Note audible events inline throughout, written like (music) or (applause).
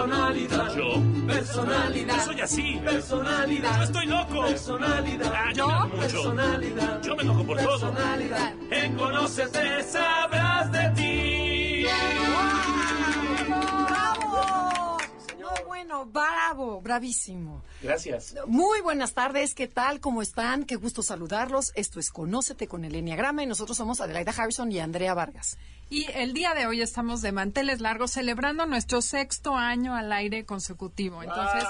Personalidad, yo, personalidad, yo soy así, personalidad, yo estoy loco, personalidad, ah, yo, mucho. personalidad, yo me enojo por todo. En conócete sabrás de ti. Bueno, bravo, bravísimo. Gracias. Muy buenas tardes, ¿qué tal? ¿Cómo están? Qué gusto saludarlos. Esto es Conócete con el Enneagrama y nosotros somos Adelaida Harrison y Andrea Vargas. Y el día de hoy estamos de manteles largos celebrando nuestro sexto año al aire consecutivo. Entonces,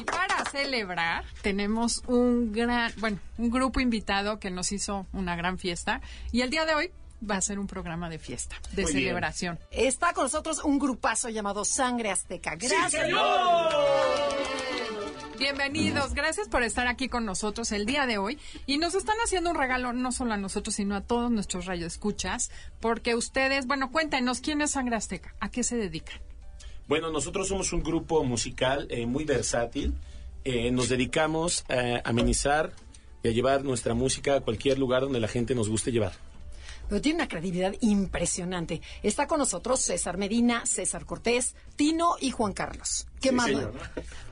y para celebrar tenemos un gran, bueno, un grupo invitado que nos hizo una gran fiesta y el día de hoy va a ser un programa de fiesta, de Muy bien. celebración. Está con nosotros un grupazo llamado Sangre Azteca. Gracias. Bienvenidos, gracias por estar aquí con nosotros el día de hoy y nos están haciendo un regalo no solo a nosotros sino a todos nuestros radioescuchas porque ustedes, bueno, cuéntenos quién es Sangre Azteca, a qué se dedican. Bueno, nosotros somos un grupo musical eh, muy versátil. Eh, nos dedicamos a amenizar y a llevar nuestra música a cualquier lugar donde la gente nos guste llevar. Pero tiene una credibilidad impresionante. Está con nosotros César Medina, César Cortés, Tino y Juan Carlos. ¿Qué más?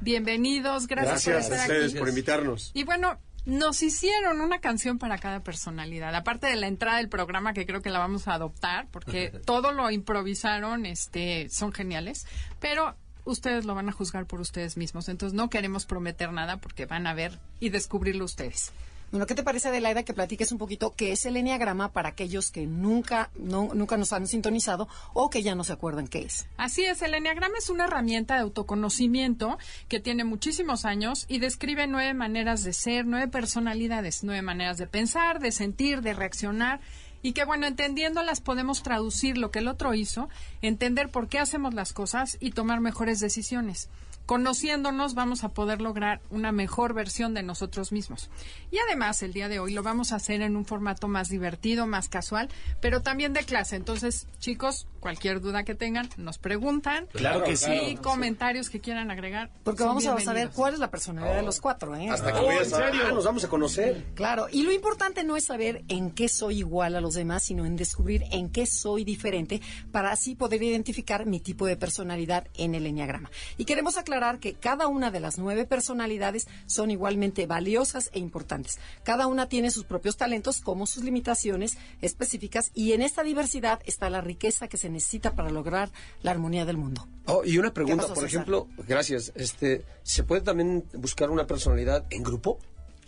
Bienvenidos, gracias, por Gracias estar a ustedes aquí. por invitarnos. Y bueno, nos hicieron una canción para cada personalidad, aparte de la entrada del programa que creo que la vamos a adoptar porque (laughs) todo lo improvisaron, este, son geniales, pero ustedes lo van a juzgar por ustedes mismos, entonces no queremos prometer nada porque van a ver y descubrirlo ustedes. Bueno, ¿qué te parece, Adelaida, que platiques un poquito qué es el Enneagrama para aquellos que nunca, no- nunca nos han sintonizado o que ya no se acuerdan qué es? Así es, el Enneagrama es una herramienta de autoconocimiento que tiene muchísimos años y describe nueve maneras de ser, nueve personalidades, nueve maneras de pensar, de sentir, de reaccionar y que bueno, entendiéndolas podemos traducir lo que el otro hizo, entender por qué hacemos las cosas y tomar mejores decisiones. Conociéndonos vamos a poder lograr una mejor versión de nosotros mismos. Y además el día de hoy lo vamos a hacer en un formato más divertido, más casual, pero también de clase. Entonces, chicos, cualquier duda que tengan, nos preguntan. Claro que sí. Y comentarios que quieran agregar. Porque vamos a saber cuál es la personalidad de los cuatro, ¿eh? Hasta que Oh, vayas ¿en a- serio? Ah, nos vamos a conocer. Claro, y lo importante no es saber en qué soy igual a los demás, sino en descubrir en qué soy diferente para así poder identificar mi tipo de personalidad en el enneagrama. Y queremos aclarar que cada una de las nueve personalidades son igualmente valiosas e importantes. Cada una tiene sus propios talentos como sus limitaciones específicas y en esta diversidad está la riqueza que se necesita para lograr la armonía del mundo. Oh, y una pregunta, pasó, por César? ejemplo, gracias. Este, ¿se puede también buscar una personalidad en grupo?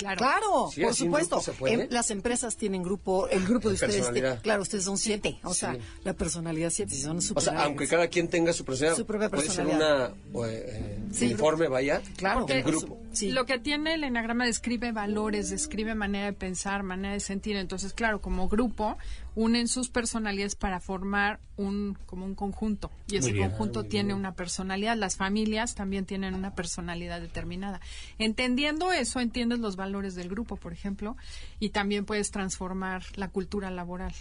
Claro. Claro, Sí, por en supuesto. Em, las empresas tienen grupo, el grupo de ustedes, Personalidad. te- claro, ustedes son siete, o sea, Sí. la personalidad siete, si son O super sea, aunque cada quien tenga su personalidad, Su propia puede ser personalidad. una eh, Sí. uniforme, vaya. Claro, Porque en grupo. Sí. Lo que tiene el enagrama describe valores, describe manera de pensar, manera de sentir. Entonces, claro, como grupo unen sus personalidades para formar un como un conjunto y ese bien. conjunto tiene una personalidad. Las familias también tienen una personalidad determinada. Entendiendo eso, entiendes los valores del grupo, por ejemplo, y también puedes transformar la cultura laboral.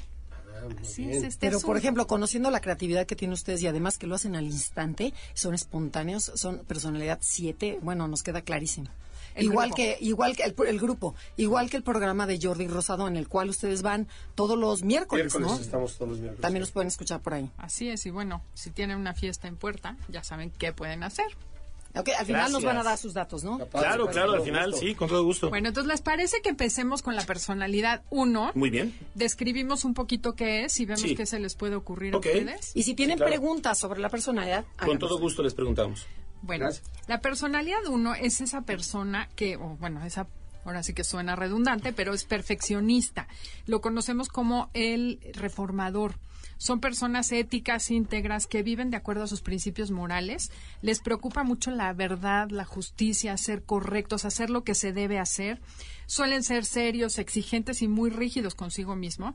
Así es, este Pero, es por ejemplo, conociendo la creatividad que tienen ustedes y además que lo hacen al instante, son espontáneos, son personalidad 7, bueno, nos queda clarísimo. El igual grupo. que igual que el, el grupo, igual que el programa de Jordi Rosado en el cual ustedes van todos los miércoles, Miércoles ¿no? estamos todos los miércoles. También los pueden escuchar por ahí. Así es, y bueno, si tienen una fiesta en puerta, ya saben qué pueden hacer. Ok, al final nos van a dar sus datos, ¿no? Capaz, Claro, claro, al final gusto. sí, con todo gusto. Bueno, entonces, ¿les parece que empecemos con la personalidad 1? Muy bien. Describimos un poquito qué es y vemos Sí. qué se les puede ocurrir a ustedes. Y si tienen claro. preguntas sobre la personalidad, Con todo gusto les preguntamos. Bueno, Gracias. la personalidad 1 es esa persona que, o bueno, esa ahora sí que suena redundante, pero es perfeccionista. Lo conocemos como el reformador. Son personas éticas, íntegras, que viven de acuerdo a sus principios morales. Les preocupa mucho la verdad, la justicia, ser correctos, hacer lo que se debe hacer. Suelen ser serios, exigentes y muy rígidos consigo mismo.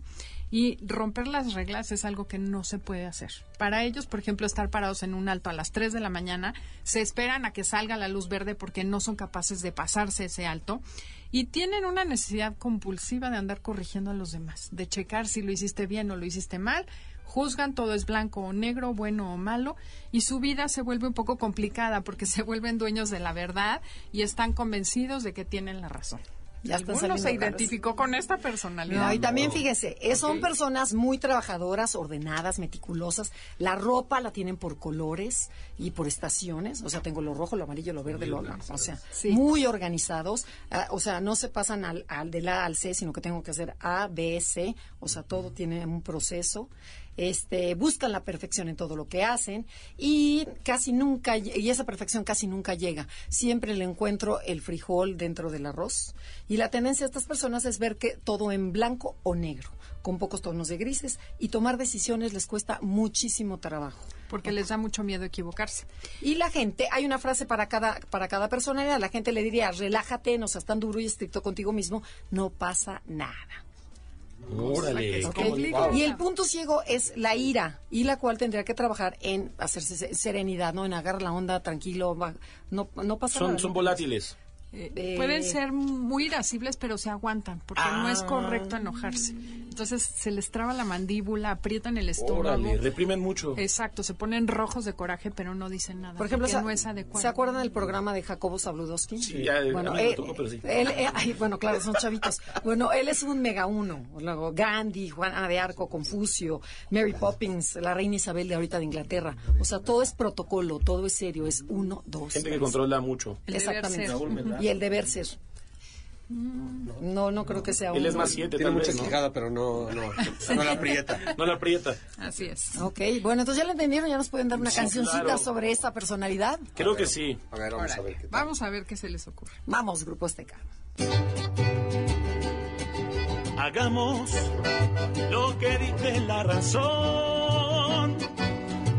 Y romper las reglas es algo que no se puede hacer. Para ellos, por ejemplo, estar parados en un alto a las 3 de la mañana, se esperan a que salga la luz verde porque no son capaces de pasarse ese alto y tienen una necesidad compulsiva de andar corrigiendo a los demás, de checar si lo hiciste bien o lo hiciste mal, juzgan todo es blanco o negro, bueno o malo, y su vida se vuelve un poco complicada porque (laughs) se vuelven dueños de la verdad y están convencidos de que tienen la razón. Ya se identificó con esta personalidad. No, y también fíjese, eh, son personas muy trabajadoras, ordenadas, meticulosas. La ropa la tienen por colores y por estaciones. O sea, tengo lo rojo, lo amarillo, lo verde, lo O sea, Sí. muy organizados. Ah, o sea, no se pasan al, al del A al C, sino que tengo que hacer A, B, C. O sea, todo tiene un proceso. Este, buscan la perfección en todo lo que hacen y casi nunca, y esa perfección casi nunca llega. Siempre le encuentro el frijol dentro del arroz. Y la tendencia de estas personas es ver que todo en blanco o negro, con pocos tonos de grises, y tomar decisiones les cuesta muchísimo trabajo. Porque les da mucho miedo equivocarse. Y la gente, hay una frase para cada, para cada personalidad, la gente le diría, relájate, no seas tan duro y estricto contigo mismo, no pasa nada. Órale. Y el punto ciego es la ira, y la cual tendría que trabajar en hacerse se- serenidad, ¿no? En agarrar la onda tranquilo, va- no, no pasa nada. Son, volátiles. Eh, Pueden ser muy irascibles, pero se aguantan, porque no es Ah. correcto enojarse. Entonces se les traba la mandíbula, aprietan el estómago. Órale, reprimen mucho. Exacto, se ponen rojos de coraje, pero no dicen nada. Por ejemplo, porque ¿se, no es adecuado. ¿se acuerdan del programa de Jacobo Zabludowski? Sí, ya, bueno, a mí no me eh, tocó, pero sí. él, eh, ay, bueno, claro, son chavitos. Bueno, él es un mega uno. Luego Gandhi, Juana de Arco, Confucio, Mary Poppins, la reina Isabel de ahorita de Inglaterra. O sea, todo es protocolo, todo es serio, es uno, dos. Gente que tres. controla mucho. El Exactamente. Y el deber ser. No, no creo que sea Él es más siete, Tiene tal mucha vez, ¿no? quijada, pero no, no, no la aprieta. No la aprieta. Así es. Ok, bueno, entonces ya lo entendieron, ya nos pueden dar una Sí, cancioncita claro. sobre esa personalidad. Creo que sí. A ver, vamos a ver qué tal. Vamos a ver qué se les ocurre. Vamos, Grupo Azteca. Hagamos lo que dice la razón.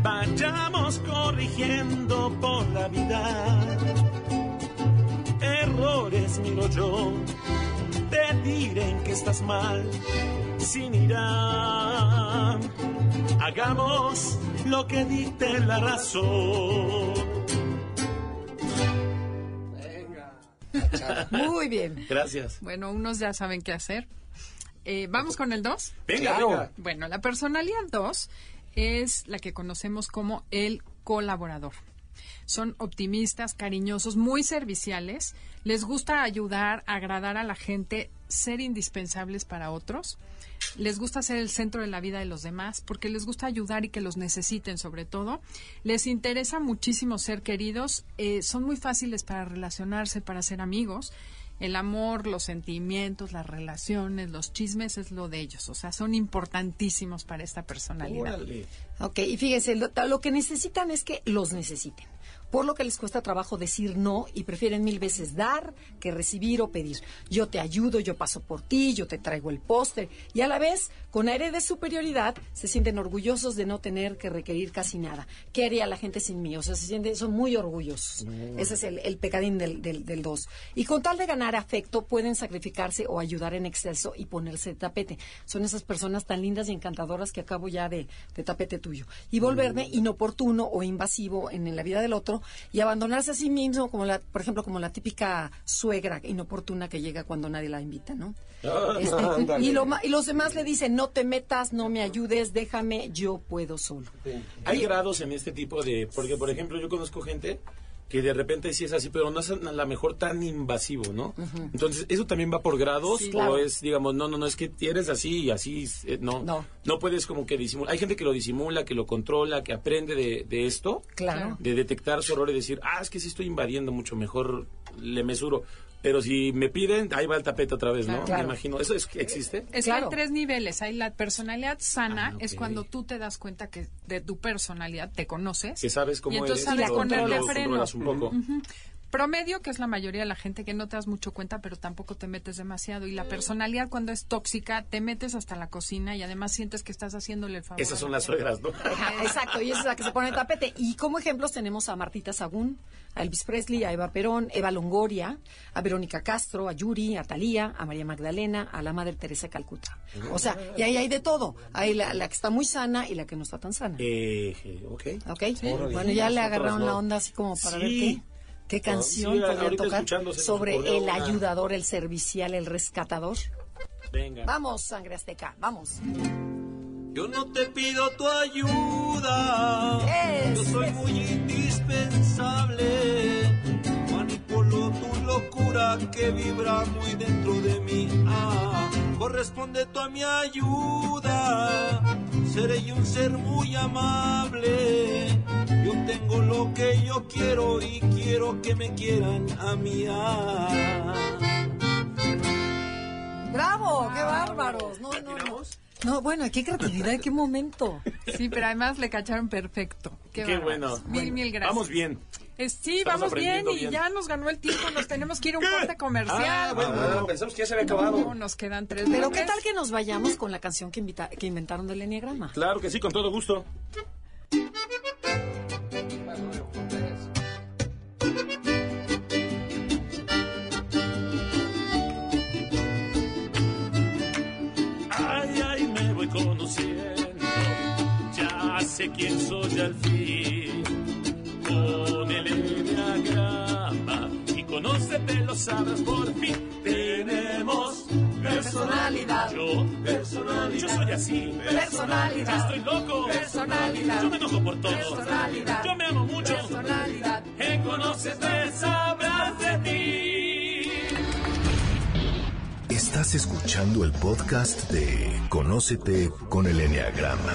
Vayamos corrigiendo por la vida. Errores miro yo. Te diré que estás mal. Sin ira. Hagamos lo que dicte la razón. Muy bien. Gracias. Bueno, unos ya saben qué hacer. Eh, Vamos con el 2. Venga, Claro. venga. Bueno, la personalidad 2 es la que conocemos como el colaborador. Son optimistas, cariñosos, muy serviciales, les gusta ayudar, agradar a la gente, ser indispensables para otros, les gusta ser el centro de la vida de los demás porque les gusta ayudar y que los necesiten sobre todo, les interesa muchísimo ser queridos, eh, son muy fáciles para relacionarse, para ser amigos, el amor, los sentimientos, las relaciones, los chismes es lo de ellos, o sea, son importantísimos para esta personalidad. Ok, y fíjense, lo, lo que necesitan es que los necesiten. Por lo que les cuesta trabajo decir no y prefieren mil veces dar que recibir o pedir. Yo te ayudo, yo paso por ti, yo te traigo el póster. Y a la vez, con aire de superioridad, se sienten orgullosos de no tener que requerir casi nada. ¿Qué haría la gente sin mí? O sea, se sienten, son muy orgullosos. Ese es el, el pecadín del, del, del dos. Y con tal de ganar afecto, pueden sacrificarse o ayudar en exceso y ponerse de tapete. Son esas personas tan lindas y encantadoras que acabo ya de, de tapete tuyo. Y volverme inoportuno o invasivo en, en la vida del otro y abandonarse a sí mismo, como la, por ejemplo, como la típica suegra inoportuna que llega cuando nadie la invita, ¿no? (laughs) Este, y, lo y los demás le dicen, no te metas, no me ayudes, déjame, yo puedo solo. Hay grados en este tipo de... Porque, por ejemplo, yo conozco gente que de repente sí es así, pero no es a la mejor tan invasivo, ¿no? Entonces, ¿eso también va por grados? Sí. ¿O es, digamos, no, no, no, es que eres así y así, eh, no, No. no puedes como que disimular. Hay gente que lo disimula, que lo controla, que aprende de, de esto, Claro. de detectar su error y decir, ah, es que sí estoy invadiendo mucho, mejor le mesuro. Pero si me piden, ahí va el tapete otra vez, ¿no? Claro. Me imagino. ¿Eso es, existe? Es que Claro. hay tres niveles. Hay la personalidad sana, Ah, es cuando tú te das cuenta que de tu personalidad te conoces. Que sabes cómo y entonces eres, sabes lo- ponerte lo freno. un poco. Promedio, que es la mayoría de la gente que no te das mucho cuenta, pero tampoco te metes demasiado. Y la personalidad cuando es tóxica, te metes hasta la cocina y además sientes que estás haciéndole el favor. Esas son la las suegras, ¿no? (laughs) Exacto, y esa es la que se pone el tapete. Y como ejemplos tenemos a Martita Sagún, a Elvis Presley, a Eva Perón, Eva Longoria, a Verónica Castro, a Yuri, a Talía, a María Magdalena, a la Madre Teresa de Calcuta. O sea, y ahí hay de todo. Hay la, la que está muy sana y la que no está tan sana. Eh, ok. ¿Ok? Bueno, ya le agarraron la onda así como para Sí. ver qué, qué canción sí, podrían ahorita tocar sobre el una. ayudador, el servicial, el rescatador. Venga. Vamos, sangre azteca, vamos. Yo no te pido tu ayuda. Es, Yo soy es. muy indispensable. Manipulo tu locura que vibra muy dentro de mí. Ah, corresponde tú a mi ayuda. Seré yo un ser muy amable. Yo tengo lo que yo quiero y quiero que me quieran a mí. ¡Bravo! ¡Qué bárbaros! No, no, no. No, bueno, qué creatividad, qué momento. Sí, pero además le cacharon perfecto. Qué, bueno. Mil, mil gracias. Vamos bien. Eh, sí, Estamos vamos bien y bien. ya nos ganó el tiempo. Nos tenemos que ir a un (coughs) corte comercial. Ah, bueno. Ah, pensamos que ya se había acabado. No, nos quedan tres Pero bloques. qué tal que nos vayamos con la canción que, invita- que inventaron del Enneagrama. Claro que sí, con todo gusto. Ay, ay, me voy conociendo. Ya sé quién soy al fin. Conócete, lo sabrás por fin. Tenemos personalidad. Yo, personalidad. Yo soy así. Personalidad. Yo estoy loco. Personalidad. Yo me enojo por todo. Personalidad. Yo me amo mucho. Personalidad. En conócete, sabrás de ti. Estás escuchando el podcast de Conócete con el Enneagrama.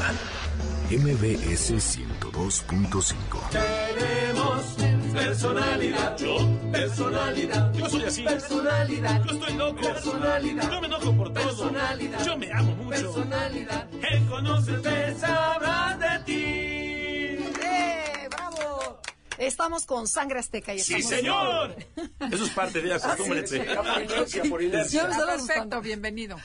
MBS 102.5. Tenemos personalidad. Yo, personalidad. Yo soy así. Personalidad. Yo estoy loco. Personalidad. Yo me enojo por todo. Personalidad. Yo me amo mucho. Personalidad. Él conoce, sabrá de ti. Estamos con Sangre Azteca y ¡Sí, estamos... señor! Eso es parte de acostúmbrense. Ah, perfecto, bienvenido.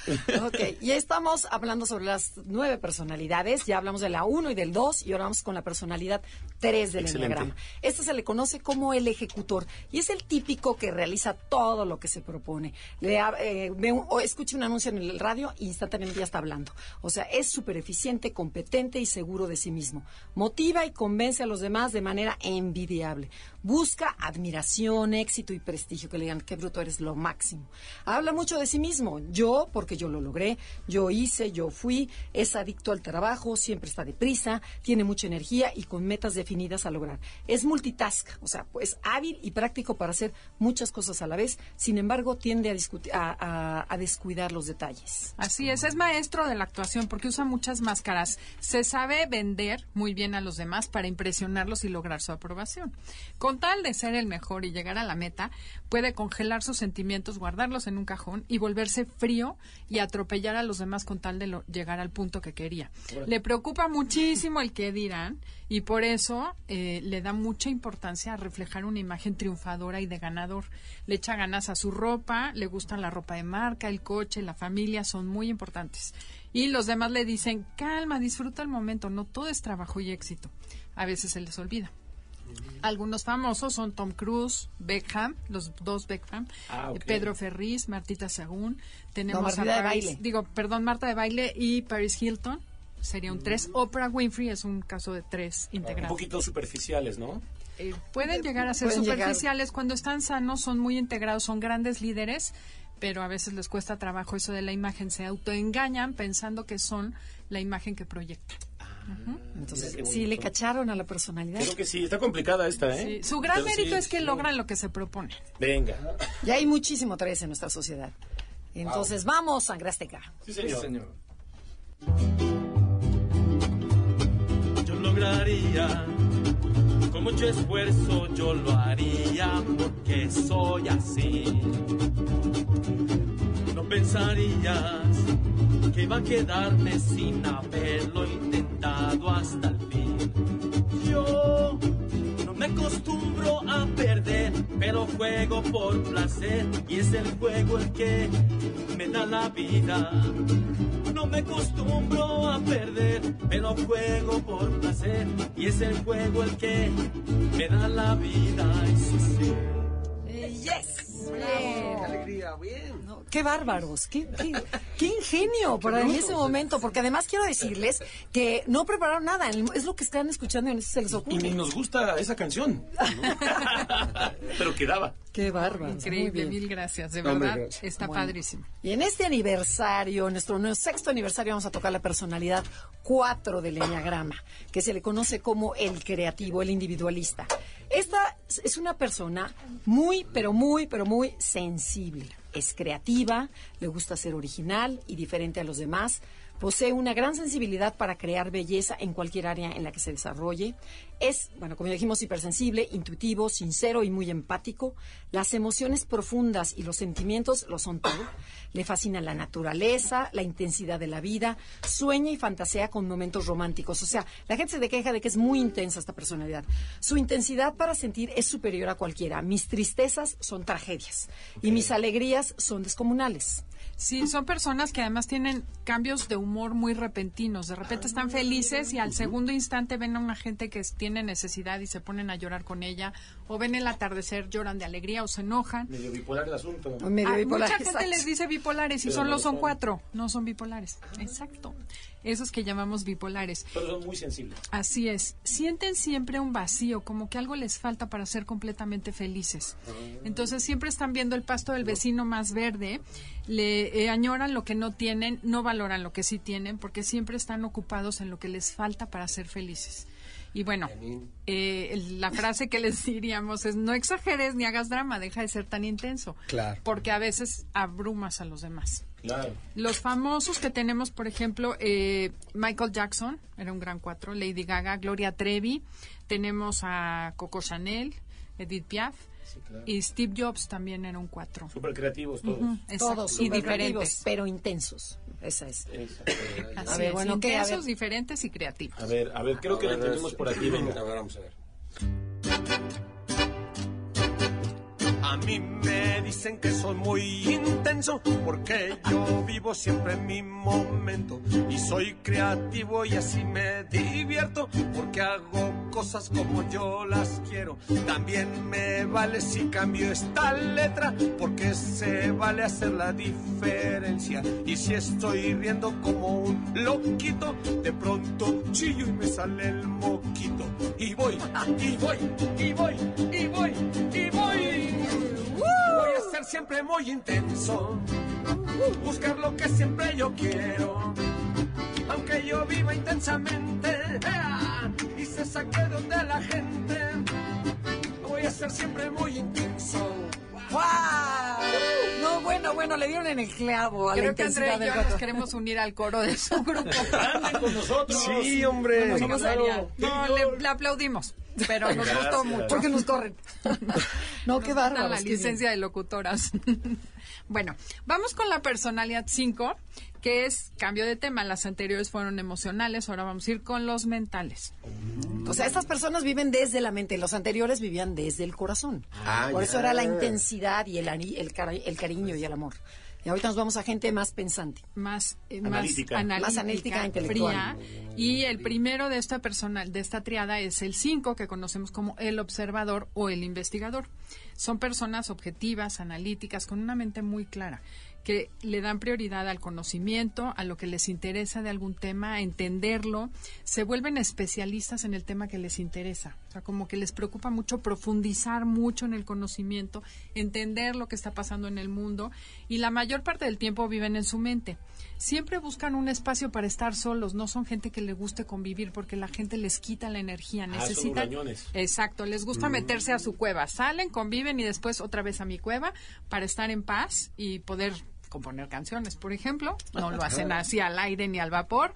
Ok, y estamos hablando sobre las nueve personalidades. Ya hablamos de la 1 y del 2 y ahora vamos con la personalidad 3 del. Enneagrama. Este se le conoce como el ejecutor y es el típico que realiza todo lo que se propone. Le, eh, ve un- o escucha un anuncio en el radio e instantáneamente ya está hablando. O sea, es súper eficiente, competente y seguro de sí mismo. Motiva y convence a los demás de manera envidiable. Busca admiración, éxito y prestigio, que le digan, qué bruto eres, lo máximo. Habla mucho de sí mismo. Yo, porque yo lo logré, yo hice, yo fui, es adicto al trabajo, siempre está deprisa, tiene mucha energía y con metas definidas a lograr. Es multitask, o sea, pues hábil y práctico para hacer muchas cosas a la vez, sin embargo, tiende a, discutir- a descuidar los detalles. Así es, es maestro de la actuación porque usa muchas máscaras. Se sabe vender muy bien a los demás para impresionarlos y lograr su aprobación. Con tal de ser el mejor y llegar a la meta, puede congelar sus sentimientos, guardarlos en un cajón y volverse frío y atropellar a los demás con tal de lo- llegar al punto que quería. Le preocupa muchísimo el que dirán y por eso eh, le da mucha importancia a reflejar una imagen triunfadora y de ganador. Le echa ganas a su ropa, le gusta la ropa de marca, el coche, la familia, son muy importantes. Y los demás le dicen, calma, disfruta el momento, no todo es trabajo y éxito. A veces se les olvida. Algunos famosos son Tom Cruise, Beckham, los dos Beckham, Ah, eh, Pedro Ferriz, Martita Sagún, tenemos No, Martita a Paris- baile. digo, perdón, Marta de baile y Paris Hilton, sería un tres. Oprah Winfrey es un caso de tres Un integrados. poquito superficiales, ¿no? Eh, pueden llegar a ser llegar- superficiales cuando están sanos, son muy integrados, son grandes líderes, pero a veces les cuesta trabajo eso de la imagen, se autoengañan pensando que son la imagen que proyectan. Entonces, sí, le cacharon a la personalidad. Creo que sí, está complicada esta, ¿eh? Sí, Su gran Pero mérito sí, es que sí. logran lo que se propone. Venga. Ya hay muchísimo tres en nuestra sociedad. Entonces, vamos, Sangre Azteca. Sí, Sí, señor. señor. yo lograría. Con mucho esfuerzo yo lo haría porque soy así. No pensarías que iba a quedarme sin haberlo intentado hasta el fin. Yo no me acostumbro a perder, pero juego por placer y es el juego el que me da la vida. No me acostumbro a perder, pero juego por placer y es el juego el que me da la vida. Eso sí. Eh, yes. Qué alegría, bien. No, qué bárbaros, qué, qué, qué ingenio para en ese momento, porque además quiero decirles que no prepararon nada, es lo que están escuchando y en eso se les Y ni ocurre. nos gusta esa canción. (laughs) Pero quedaba. Qué bárbaro. Increíble, mil gracias. De verdad, gracias. está Bueno. padrísimo. Y en este aniversario, nuestro sexto aniversario, vamos a tocar la personalidad 4 del Enneagrama, que se le conoce como el creativo, el individualista. Esta es una persona muy, pero muy, pero muy sensible. Es creativa, le gusta ser original y diferente a los demás. Posee una gran sensibilidad para crear belleza en cualquier área en la que se desarrolle. Es, bueno, como ya dijimos, hipersensible, intuitivo, sincero y muy empático. Las emociones profundas y los sentimientos lo son todo. Le fascina la naturaleza, la intensidad de la vida. Sueña y fantasea con momentos románticos. O sea, la gente se queja de que es muy intensa esta personalidad. Su intensidad para sentir es superior a cualquiera. Mis tristezas son tragedias y mis alegrías son descomunales. Sí, son personas que además tienen cambios de humor muy repentinos. De repente están felices y al segundo instante ven a una gente que tiene necesidad y se ponen a llorar con ella. O ven el atardecer, lloran de alegría o se enojan. Medio bipolar el asunto. Medio Ah, bipolar, mucha gente les dice bipolares y Pero solo no son son. cuatro. No son bipolares. Exacto. Esos que llamamos bipolares. Pero son muy sensibles. Así es. Sienten siempre un vacío, como que algo les falta para ser completamente felices. Entonces siempre están viendo el pasto del vecino más verde, le eh, añoran lo que no tienen, no valoran lo que sí tienen, porque siempre están ocupados en lo que les falta para ser felices. Y bueno, eh, la frase que les (laughs) diríamos es no exageres ni hagas drama, deja de ser tan intenso. Claro. Porque a veces abrumas a los demás. Claro. Los famosos que tenemos, por ejemplo, eh, Michael Jackson, era un gran cuatro, Lady Gaga, Gloria Trevi, tenemos a Coco Chanel, Edith Piaf, y Steve Jobs también era un cuatro. Súper creativos todos. Todos y supercreativos, diferentes. pero intensos. Esa es. Esa. Así A ver, es, bueno, ¿qué? A intensos, ver. diferentes y creativos. A ver, a ver, creo que A lo ver, tenemos es- por aquí, A venga. ver, vamos a ver. A mí me dicen que soy muy intenso porque yo vivo siempre en mi momento y soy creativo y así me divierto porque hago cosas como yo las quiero. También me vale si cambio esta letra porque se vale hacer la diferencia y si estoy riendo como un loquito de pronto chillo y me sale el moquito y voy y voy y voy y voy y voy. Ser siempre muy intenso, buscar lo que siempre yo quiero. Aunque yo viva intensamente y se saque donde la gente, voy a ser siempre muy intenso. ¡Wow! No, bueno, bueno, le dieron en el clavo a la Creo que Andrea y del yo nos queremos unir al coro de su grupo. (laughs) Anden con nosotros. Sí, hombre. Nos Claro. gustaría. No, le, le aplaudimos, pero nos gustó Gracias. mucho. Porque nos corren. (laughs) No, qué bárbaro. la licencia de locutoras. (laughs) bueno, vamos con la personalidad 5, que es cambio de tema. Las anteriores fueron emocionales, ahora vamos a ir con los mentales. O sea, estas personas viven desde la mente, los anteriores vivían desde el corazón. Ah, Por eso era la intensidad y el, el, cari- el cariño y el amor. Y ahorita nos vamos a gente más pensante. Más, eh, Analítica. más analítica, Más analítica, intelectual. fría. Y el primero de esta persona, de esta triada, es el 5, que conocemos como el observador o el investigador. Son personas objetivas, analíticas, con una mente muy clara, que le dan prioridad al conocimiento, a lo que les interesa de algún tema, a entenderlo, se vuelven especialistas en el tema que les interesa. O sea, como que les preocupa mucho profundizar mucho en el conocimiento, entender lo que está pasando en el mundo y la mayor parte del tiempo viven en su mente. Siempre buscan un espacio para estar solos, no son gente que le guste convivir porque la gente les quita la energía, Ah, necesitan. Exacto, les gusta meterse a su cueva, salen, conviven y después otra vez a mi cueva para estar en paz y poder componer canciones, por ejemplo. No lo hacen así al aire ni al vapor.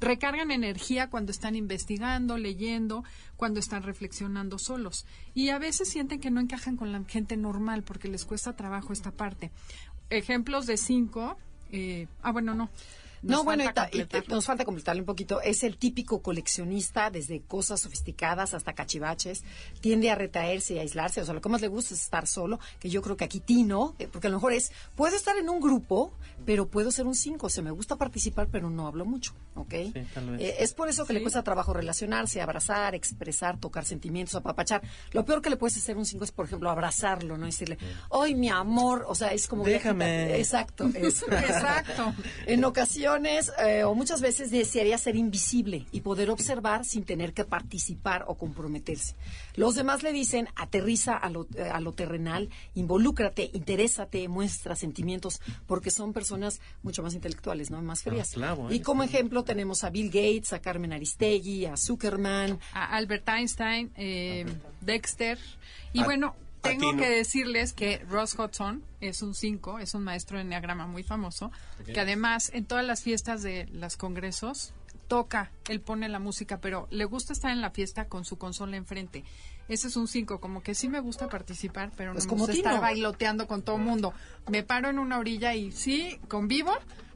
Recargan energía cuando están investigando, leyendo, cuando están reflexionando solos. Y a veces sienten que no encajan con la gente normal porque les cuesta trabajo esta parte. Ejemplos de cinco. eh, ah, bueno, no. Nos no, bueno, y nos falta completarle un poquito. Es el típico coleccionista, desde cosas sofisticadas hasta cachivaches. Tiende a retraerse y a aislarse. O sea, lo que más le gusta es estar solo, que yo creo que aquí Tino, eh, porque a lo mejor es, puedo estar en un grupo, pero puedo ser un cinco. O sea, me gusta participar, pero no hablo mucho, ¿ok? tal vez. Eh, es por eso que le cuesta trabajo relacionarse, abrazar, expresar, tocar sentimientos, apapachar. Lo peor que le puedes hacer un cinco es, por ejemplo, abrazarlo, ¿no? Decirle, ¡ay, mi amor! O sea, es como... Déjame. Exacto. (laughs) Exacto. En ocasiones eh, o muchas veces desearía ser invisible y poder observar sin tener que participar o comprometerse. Los demás le dicen, aterriza a lo, eh, a lo terrenal, involúcrate, interésate, muestra sentimientos, porque son personas mucho más intelectuales, ¿no? Más frías. claro, ¿eh? Y como ejemplo tenemos a Bill Gates, a Carmen Aristegui, a Zuckerman, a Albert Einstein, eh, Dexter. Y A- bueno, tengo que decirles que Ross Hudson es un 5, es un maestro de enneagrama muy famoso, que además en todas las fiestas de los congresos toca, él pone la música, pero le gusta estar en la fiesta con su consola enfrente. Ese es un 5, como que sí me gusta participar, pero Pues no como me gusta estar bailoteando con todo mundo. Me paro en una orilla y sí, convivo,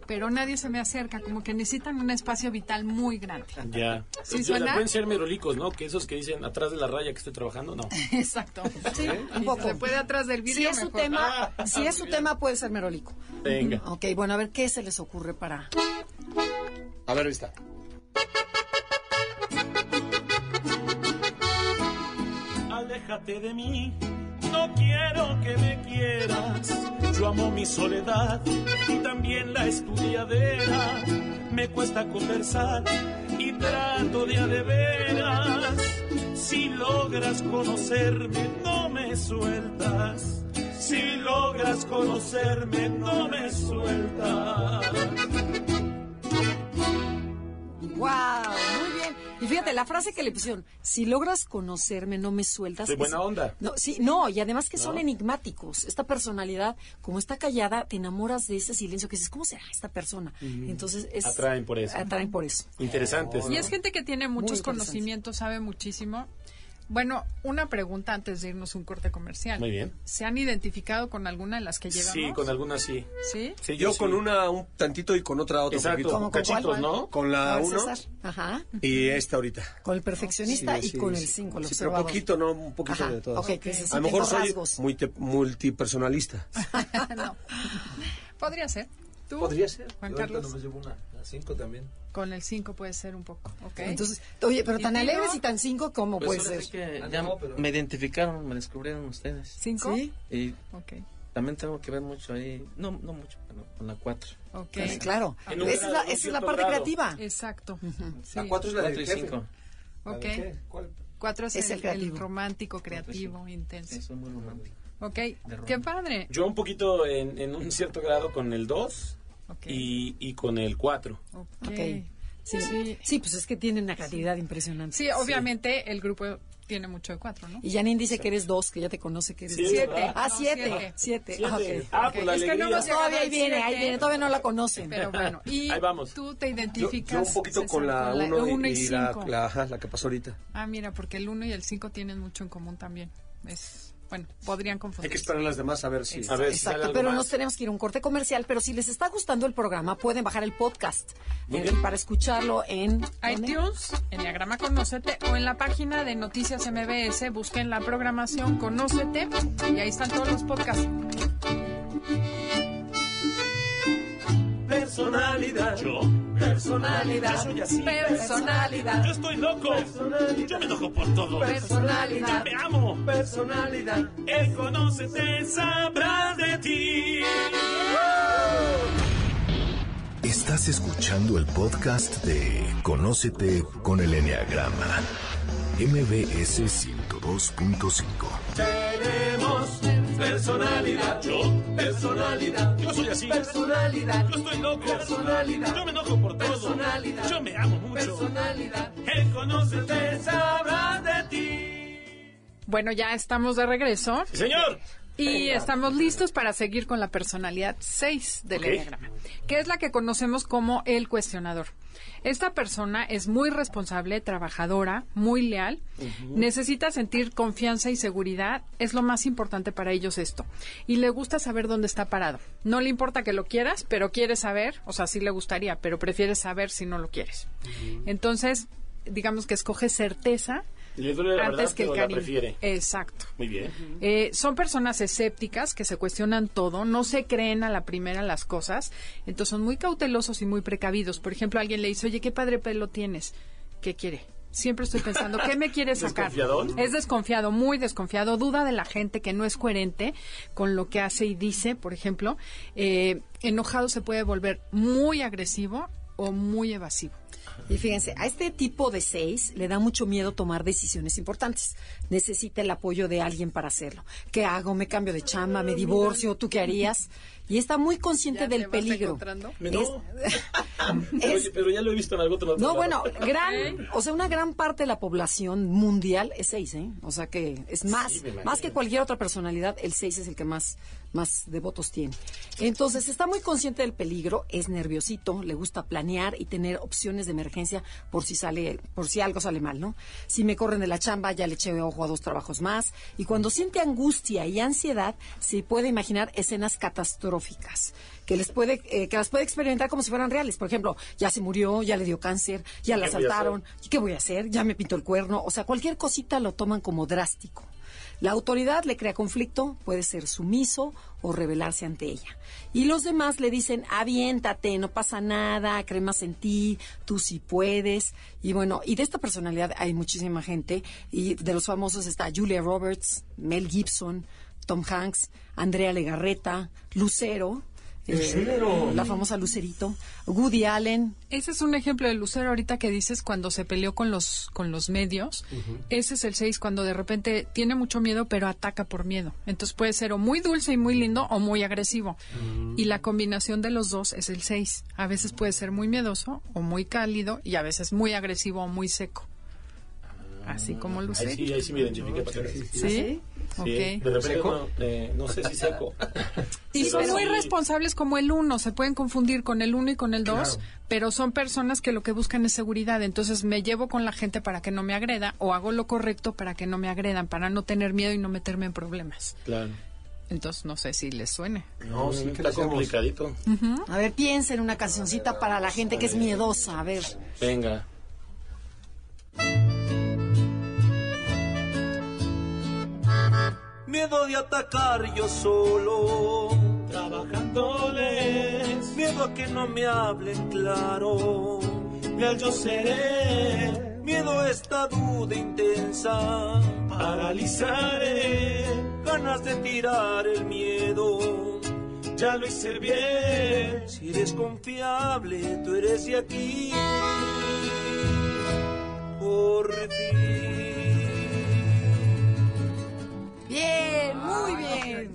pero nadie se me acerca, como que necesitan un espacio vital muy grande. Ya. ¿Sí suena? Pueden ser merolicos, ¿no? Que esos que dicen atrás de la raya que estoy trabajando, no. (laughs) Exacto. Sí, un Si poco. Se puede atrás del si vidrio. es su mejor. tema, si es su tema puede ser merólico. Venga. Ok, bueno, a ver qué se les ocurre para A ver, vista. Aléjate de mí, no quiero que me quieras. Yo amo mi soledad y también la estudiadera. Me cuesta conversar y trato de a de veras. Si logras conocerme, no me sueltas. Si logras conocerme, no me sueltas. ¡Wow! Muy bien. Y fíjate, la frase que le pusieron, si logras conocerme, no me sueltas. De buena es- onda. No, sí, no, y además que son enigmáticos. Esta personalidad, como está callada, te enamoras de ese silencio que dices, ¿cómo será esta persona? Entonces es... Atraen por eso. Atraen por eso. Interesantes. Y ¿no? es gente que tiene muchos conocimientos, sabe muchísimo. Bueno, una pregunta antes de irnos a un corte comercial. Muy bien. ¿Se han identificado con alguna de las que llevamos? Sí, con algunas sí. ¿Sí? Sí, Yo sí. con una un tantito y con otra otro Exacto, poquito. ¿Cómo con cachitos, cuál? ¿no? Con la ver, 1 César. Ajá. y esta ahorita. Con el perfeccionista Sí, y sí, con sí. el 5, el Sí, pero poquito, no, un poquito Ajá, de todas. ok, que se A lo mejor soy rasgos. muy te- multipersonalista. (laughs) no. Podría ser. ¿Tú, Podría ser. Juan Yo Carlos? nomás llevo una, la 5 también. Con el 5 puede ser un poco. ¿ok? Entonces, oye, pero ¿Y tan alegres y tan 5 como Pues puede ser. sí que Ah, ya no, pero- me identificaron, me descubrieron ustedes. ¿Cinco? Sí, Y Ok. también tengo que ver mucho ahí, no, no mucho, pero con la 4. Ok. pues, claro. Un Esa es la, esa es la parte grado. creativa. Exacto. Sí. La 4 es la 4 del y jefe. 5. ¿La de Ok. ¿Cuál? Cuatro es, Es el el, el romántico, creativo, intenso. Sí, soy muy romántico. Ok. Qué padre. Yo un poquito en, en un cierto grado con el 2 Ok. y, y con el 4. Ok. Ok. Sí, Sí. sí, pues es que tienen una creatividad impresionante. Sí, obviamente el grupo tiene mucho de cuatro, ¿no? Y Janine dice que eres dos, que ya te conoce que eres Sí, dos. Siete. Ah, No, siete. siete. Siete. Siete. Ah, ok. Ah, Ok, pues la es que no Todavía ahí viene, ahí siete, viene, todavía no la conocen. Pero bueno, (laughs) y Ahí vamos. tú te Yo, identificas. yo un poquito César, con la 1 uno y, y la, cinco. la, ajá, la que pasó ahorita. Ah, mira, porque el 1 y el 5 tienen mucho en común también. Es, bueno, podrían Hay confundirse. que esperar a las demás a ver si... A ver si Exacto, pero más. nos tenemos que ir a un corte comercial, pero si les está gustando el programa, pueden bajar el podcast eh, para escucharlo en iTunes, Enneagrama Conócete o en la página de Noticias MBS, busquen la programación Conócete y ahí están todos los podcasts. Personalidad, yo, personalidad, yo soy así. Personalidad. Yo estoy loco, yo me enojo por todo. Personalidad. Me amo, Personalidad. él conoce, sabrá de ti. Estás escuchando el podcast de Conócete con el Enneagrama. MBS 102.5. Tenemos personalidad, yo, personalidad, yo soy así. Personalidad, yo estoy loco, personalidad, yo me enojo por todo. Personalidad, yo me amo mucho. Personalidad, él conoce, sabrá de ti. Bueno, ya estamos de regreso. Sí, señor. Y estamos listos para seguir con la personalidad 6 del Ok. Enneagrama, que es la que conocemos como el cuestionador. Esta persona es muy responsable, trabajadora, muy leal, necesita sentir confianza y seguridad, es lo más importante para ellos esto. Y le gusta saber dónde está parado. No le importa que lo quieras, pero quiere saber, o sea, sí le gustaría, pero prefiere saber si no lo quieres. Entonces, digamos que escoge certeza Le duele la antes verdad, que el la cariño. prefiere. Exacto. Muy bien. Eh, son personas escépticas que se cuestionan todo, no se creen a la primera las cosas, entonces son muy cautelosos y muy precavidos. Por ejemplo, alguien le dice, oye, qué padre pelo tienes, ¿qué quiere? Siempre estoy pensando, ¿qué me quiere sacar? ¿Desconfiadón? Es desconfiado, muy desconfiado, duda de la gente que no es coherente con lo que hace y dice, por ejemplo. Eh, enojado se puede volver muy agresivo o muy evasivo. Y fíjense, a este tipo de seis le da mucho miedo tomar decisiones importantes. Necesita el apoyo de alguien para hacerlo. ¿Qué hago? ¿Me cambio de chamba? ¿Me divorcio? ¿Tú qué harías? Y está muy consciente ¿Ya te del vas peligro. Es- no. (laughs) Pero, es- pero ya lo he visto en algo otro no, lado. bueno, gran, o sea, una gran parte de la población mundial es seis, ¿eh? O sea que es más, Sí, más que cualquier otra personalidad, el seis es el que más, más devotos tiene. Entonces, está muy consciente del peligro, es nerviosito, le gusta planear y tener opciones de emergencia por si sale, por si algo sale mal, ¿no? Si me corren de la chamba, ya le eché ojo a dos trabajos más. Y cuando siente angustia y ansiedad, se puede imaginar escenas catastróficas que les puede, eh, que las puede experimentar como si fueran reales. Por ejemplo, ya se murió, ya le dio cáncer, ya la ¿Qué voy a asaltaron, ¿y qué voy a hacer? Ya me pintó el cuerno. O sea, cualquier cosita lo toman como drástico. La autoridad le crea conflicto, puede ser sumiso o rebelarse ante ella. Y los demás le dicen, aviéntate, no pasa nada, cree más en ti, tú sí puedes. Y bueno, y de esta personalidad hay muchísima gente. Y de los famosos está Julia Roberts, Mel Gibson, Tom Hanks, Andrea Legarreta, Lucero. Eh, la famosa Lucerito, Woody Allen, Ese es un ejemplo de Lucero ahorita que dices cuando se peleó con los con los medios. Ese es el 6 cuando de repente tiene mucho miedo pero ataca por miedo. Entonces puede ser o muy dulce y muy lindo o muy agresivo. Y la combinación de los dos es el 6. A veces puede ser muy miedoso o muy cálido y a veces muy agresivo o muy seco. Así como Lucero. Ahí sí, ahí sí me identifiqué. para ¿Sí? Sí, Ok. de repente no, eh, no sé si seco. (laughs) Y Sí, son muy sí. responsables como el uno, se pueden confundir con el uno y con el dos, pero son personas que lo que buscan es seguridad. Entonces me llevo con la gente para que no me agreda o hago lo correcto para que no me agredan, para no tener miedo y no meterme en problemas. Claro. Entonces no sé si les suene. No, sí, ¿qué le está complicadito. A ver, piensen en una cancioncita para la gente que es miedosa. A ver. Venga. Miedo de atacar yo solo, Trabajándoles, miedo a que no me hablen claro, leal yo seré, miedo a esta duda intensa, paralizaré. ganas de tirar el miedo. Ya lo hice bien, Si eres confiable, tú eres de aquí. Por fin. Bien, muy bien.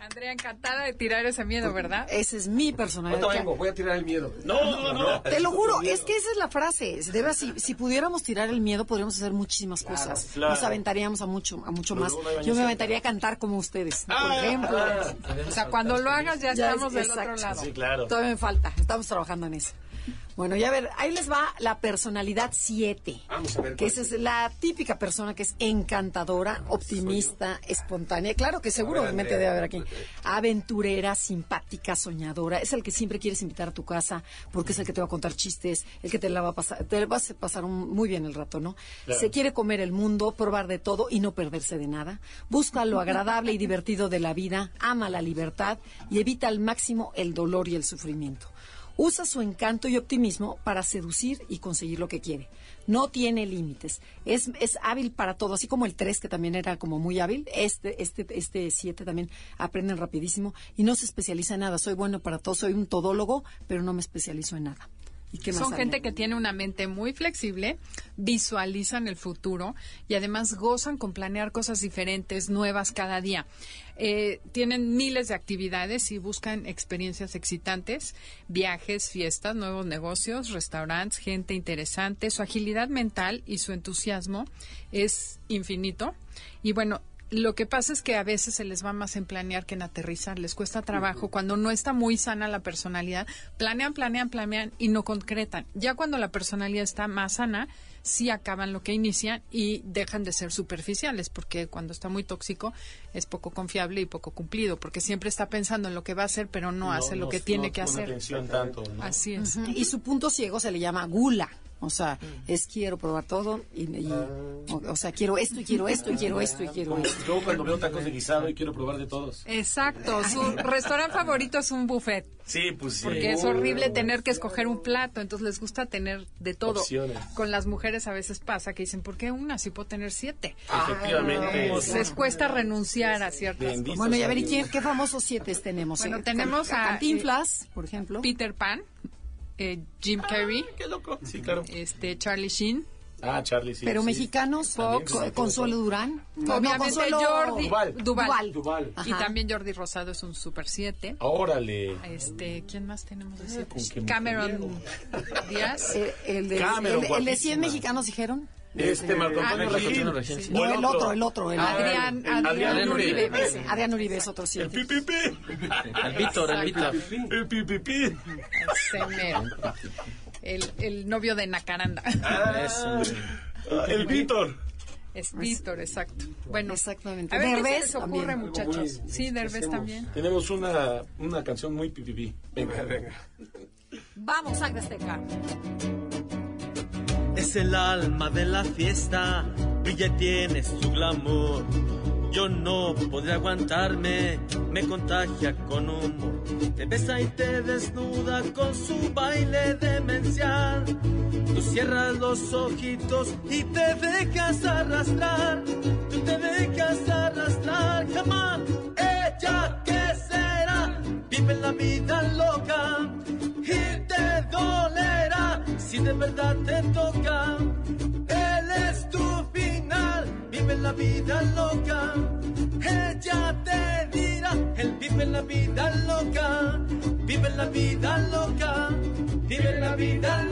Andrea, encantada de tirar ese miedo, ¿verdad? Esa es mi personalidad. Ahorita vengo, voy a tirar el miedo. No, no, no. Te lo juro, es que esa es la frase. De verdad, si, si pudiéramos tirar el miedo, podríamos hacer muchísimas cosas. claro. Nos aventaríamos a mucho, a mucho más. no Yo me aventaría a cantar como ustedes, por Ah, ejemplo. ah. O sea, cuando lo hagas ya, Ya estamos es- del otro lado. Sí, claro. Todavía me falta, estamos trabajando en eso. Bueno, ya a ver, ahí les va la personalidad 7. Vamos a ver Que esa es la típica persona que es encantadora, optimista, espontánea. Claro que seguro ver, me Andrea. debe haber aquí. Aventurera, simpática, soñadora. Es el que siempre quieres invitar a tu casa porque es el que te va a contar chistes, el que te la va a pasar, te vas a pasar un- muy bien el rato, ¿no? Se quiere comer el mundo, probar de todo y no perderse de nada. Busca lo agradable y divertido de la vida, ama la libertad y evita al máximo el dolor y el sufrimiento. Usa su encanto y optimismo para seducir y conseguir lo que quiere. No tiene límites. Es, es hábil para todo, así como el 3, que también era como muy hábil. Este este este 7 también aprenden rapidísimo y no se especializa en nada. Soy bueno para todo, soy un todólogo, pero no me especializo en nada. ¿Y qué más Son gente que tiene una mente muy flexible, visualizan el futuro y además gozan con planear cosas diferentes, nuevas cada día. Eh, tienen miles de actividades y buscan experiencias excitantes, viajes, fiestas, nuevos negocios, restaurantes, gente interesante. Su agilidad mental y su entusiasmo es infinito. Y bueno, Lo que pasa es que a veces se les va más en planear que en aterrizar. Les cuesta trabajo. Cuando no está muy sana la personalidad, planean, planean, planean y no concretan. Ya cuando la personalidad está más sana, sí acaban lo que inician y dejan de ser superficiales, porque cuando está muy tóxico es poco confiable y poco cumplido, porque siempre está pensando en lo que va a hacer, pero no, hace lo que tiene no que hacer. atención tanto, ¿no? Así es. Y su punto ciego se le llama gula. O sea, es quiero probar todo y, y- o, o sea, quiero esto y quiero esto y quiero esto y quiero esto. yo cuando veo tacos de guisado y quiero probar de todos. Exacto. Su restaurante favorito es un buffet. Sí, pues sí. Porque es horrible tener que escoger un plato, entonces les gusta tener de todo. Opciones. Con las mujeres a veces pasa que dicen, ¿por qué una si puedo tener siete? Efectivamente. Les cuesta renunciar a ciertas Bendito cosas. Bueno, y a ver, ¿y qué famosos siete tenemos? Bueno, eh? tenemos a, Cantinflas, por ejemplo. Peter Pan, eh, Jim Carrey, Qué loco. Sí, claro. este Charlie Sheen, Ah, Charlie, sí. Pero sí. mexicanos, Fox. Co- Consuelo Durán. No, obviamente Consuelo- Jordi Duval. Duval. Duval. Y también Jordi Rosado es un super 7. Órale. Este, ¿quién más tenemos de Cameron Díaz. Eh, el, de, Cameron, el, el de 100 guapísima. mexicanos dijeron. Este Marco Antonio Ah, Regil. Antonio Regil, sí. O No, el otro, el otro. El, Adrián, el- Adrián, Adrián Uribe. Uribe. ese. Adrián Uribe es otro El siete. pipipi. El Víctor, el Víctor. El pipipi. El, el novio de Nacaranda. Ah, el Víctor. Es Víctor, exacto. Bueno, Exactamente. A ver qué se Derbez les ocurre, también. muchachos. Sí, Derbez también. Tenemos una, una canción muy pipipi. Venga, venga. Vamos, Sangre Azteca. Es el alma de la fiesta, brilla tiene su glamour. Yo no podré aguantarme, me contagia con humor. Te besa y te desnuda con su baile demencial. Tú cierras los ojitos y te dejas arrastrar. Tú te dejas arrastrar, jamás. Ella que será, vive la vida loca y te dolerá si de verdad te toca. Él es tu final, vive la vida loca. Ella te dirá, él vive la vida loca, vive la vida loca, vive la vida loca.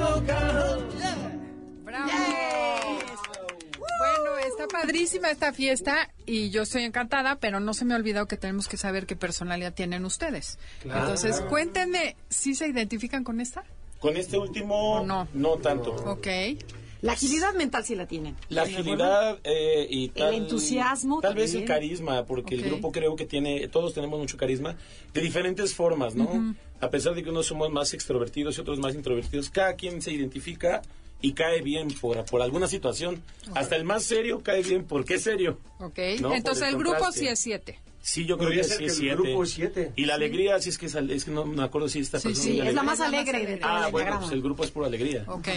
Padrísima esta fiesta y yo estoy encantada, pero no se me ha olvidado que tenemos que saber qué personalidad tienen ustedes. Entonces, cuéntenme, ¿sí se identifican con esta? Con este último, ¿O no? no tanto. Ok. La agilidad mental sí la tienen. La agilidad eh, y tal, entusiasmo Tal vez el carisma, porque el grupo creo que tiene, todos tenemos mucho carisma, de diferentes formas, ¿no? A pesar de que unos somos más extrovertidos y otros más introvertidos, cada quien se identifica y cae bien por, por alguna situación. Hasta el más serio cae bien porque es serio. Ok. No, por Entonces, el el grupo sí es siete. Sí, yo creo que ser sí es el siete. grupo es siete. Y la alegría, sí es que es, al- es que no me acuerdo si esta Sí, persona Sí, es la más alegre de Ah, bueno, pues el grupo es pura alegría. Ok.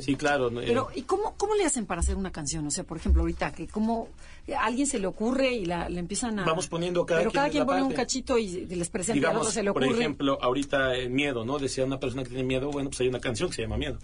Sí, claro. no, eh, Pero, ¿y cómo, cómo le hacen para hacer una canción? O sea, por ejemplo, ahorita, que cómo a alguien se le ocurre y la, le empiezan a... Vamos poniendo cada Pero quien cada en quien pone un cachito y les presenta digamos, otro se le por ocurre. ejemplo, ahorita eh, miedo, ¿no? Decía una persona que tiene miedo, bueno, pues hay una canción que se llama Miedo.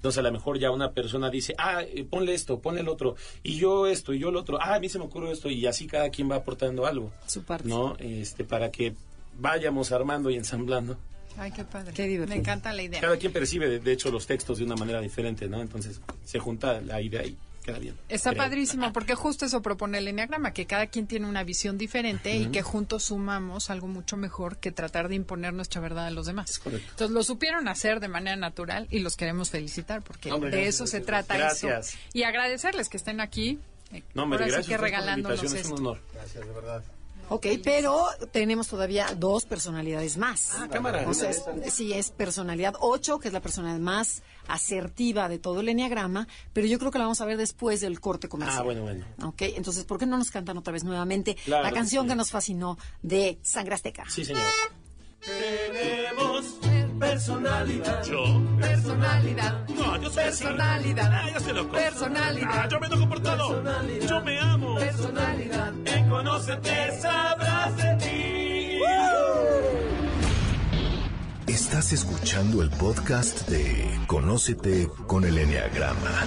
Entonces a lo mejor ya una persona dice, ah, eh, ponle esto, ponle el otro, y yo esto, y yo el otro, ah, a mí se me ocurre esto, y así cada quien va aportando algo, Su parte. ¿no? Este, para que vayamos armando y ensamblando. Ay, qué padre. Qué divertido. Me encanta la idea. Cada quien percibe, de, de hecho, los textos de una manera diferente, ¿no? Entonces se junta la idea y queda bien. Está Creo. padrísimo porque justo eso propone el enneagrama, que cada quien tiene una visión diferente y que juntos sumamos algo mucho mejor que tratar de imponer nuestra verdad a los demás. correcto. Entonces lo supieron hacer de manera natural y los queremos felicitar porque Hombre, de gracias, eso se trata Gracias. eso. Y agradecerles que estén aquí. eh, No, gracias que por la es un honor. Gracias, de verdad. Ok, pero tenemos todavía dos personalidades más. Ah, cámara. O sea, es- sí, es personalidad 8, que es la personalidad más asertiva de todo el enneagrama, pero yo creo que la vamos a ver después del corte comercial. Ah, bueno, bueno. Ok, entonces, ¿por qué no nos cantan otra vez nuevamente Claro la canción sí. que nos fascinó de Sangre Azteca? Sí, señor. Tenemos personalidad. Yo. Personalidad. No, yo soy así. Personalidad. Ah, yo soy loco. Personalidad. Ah, yo me enojo por todo. Yo me amo. Personalidad. En conocerte sabrás de ti. Estás escuchando el podcast de Conócete con el Enneagrama.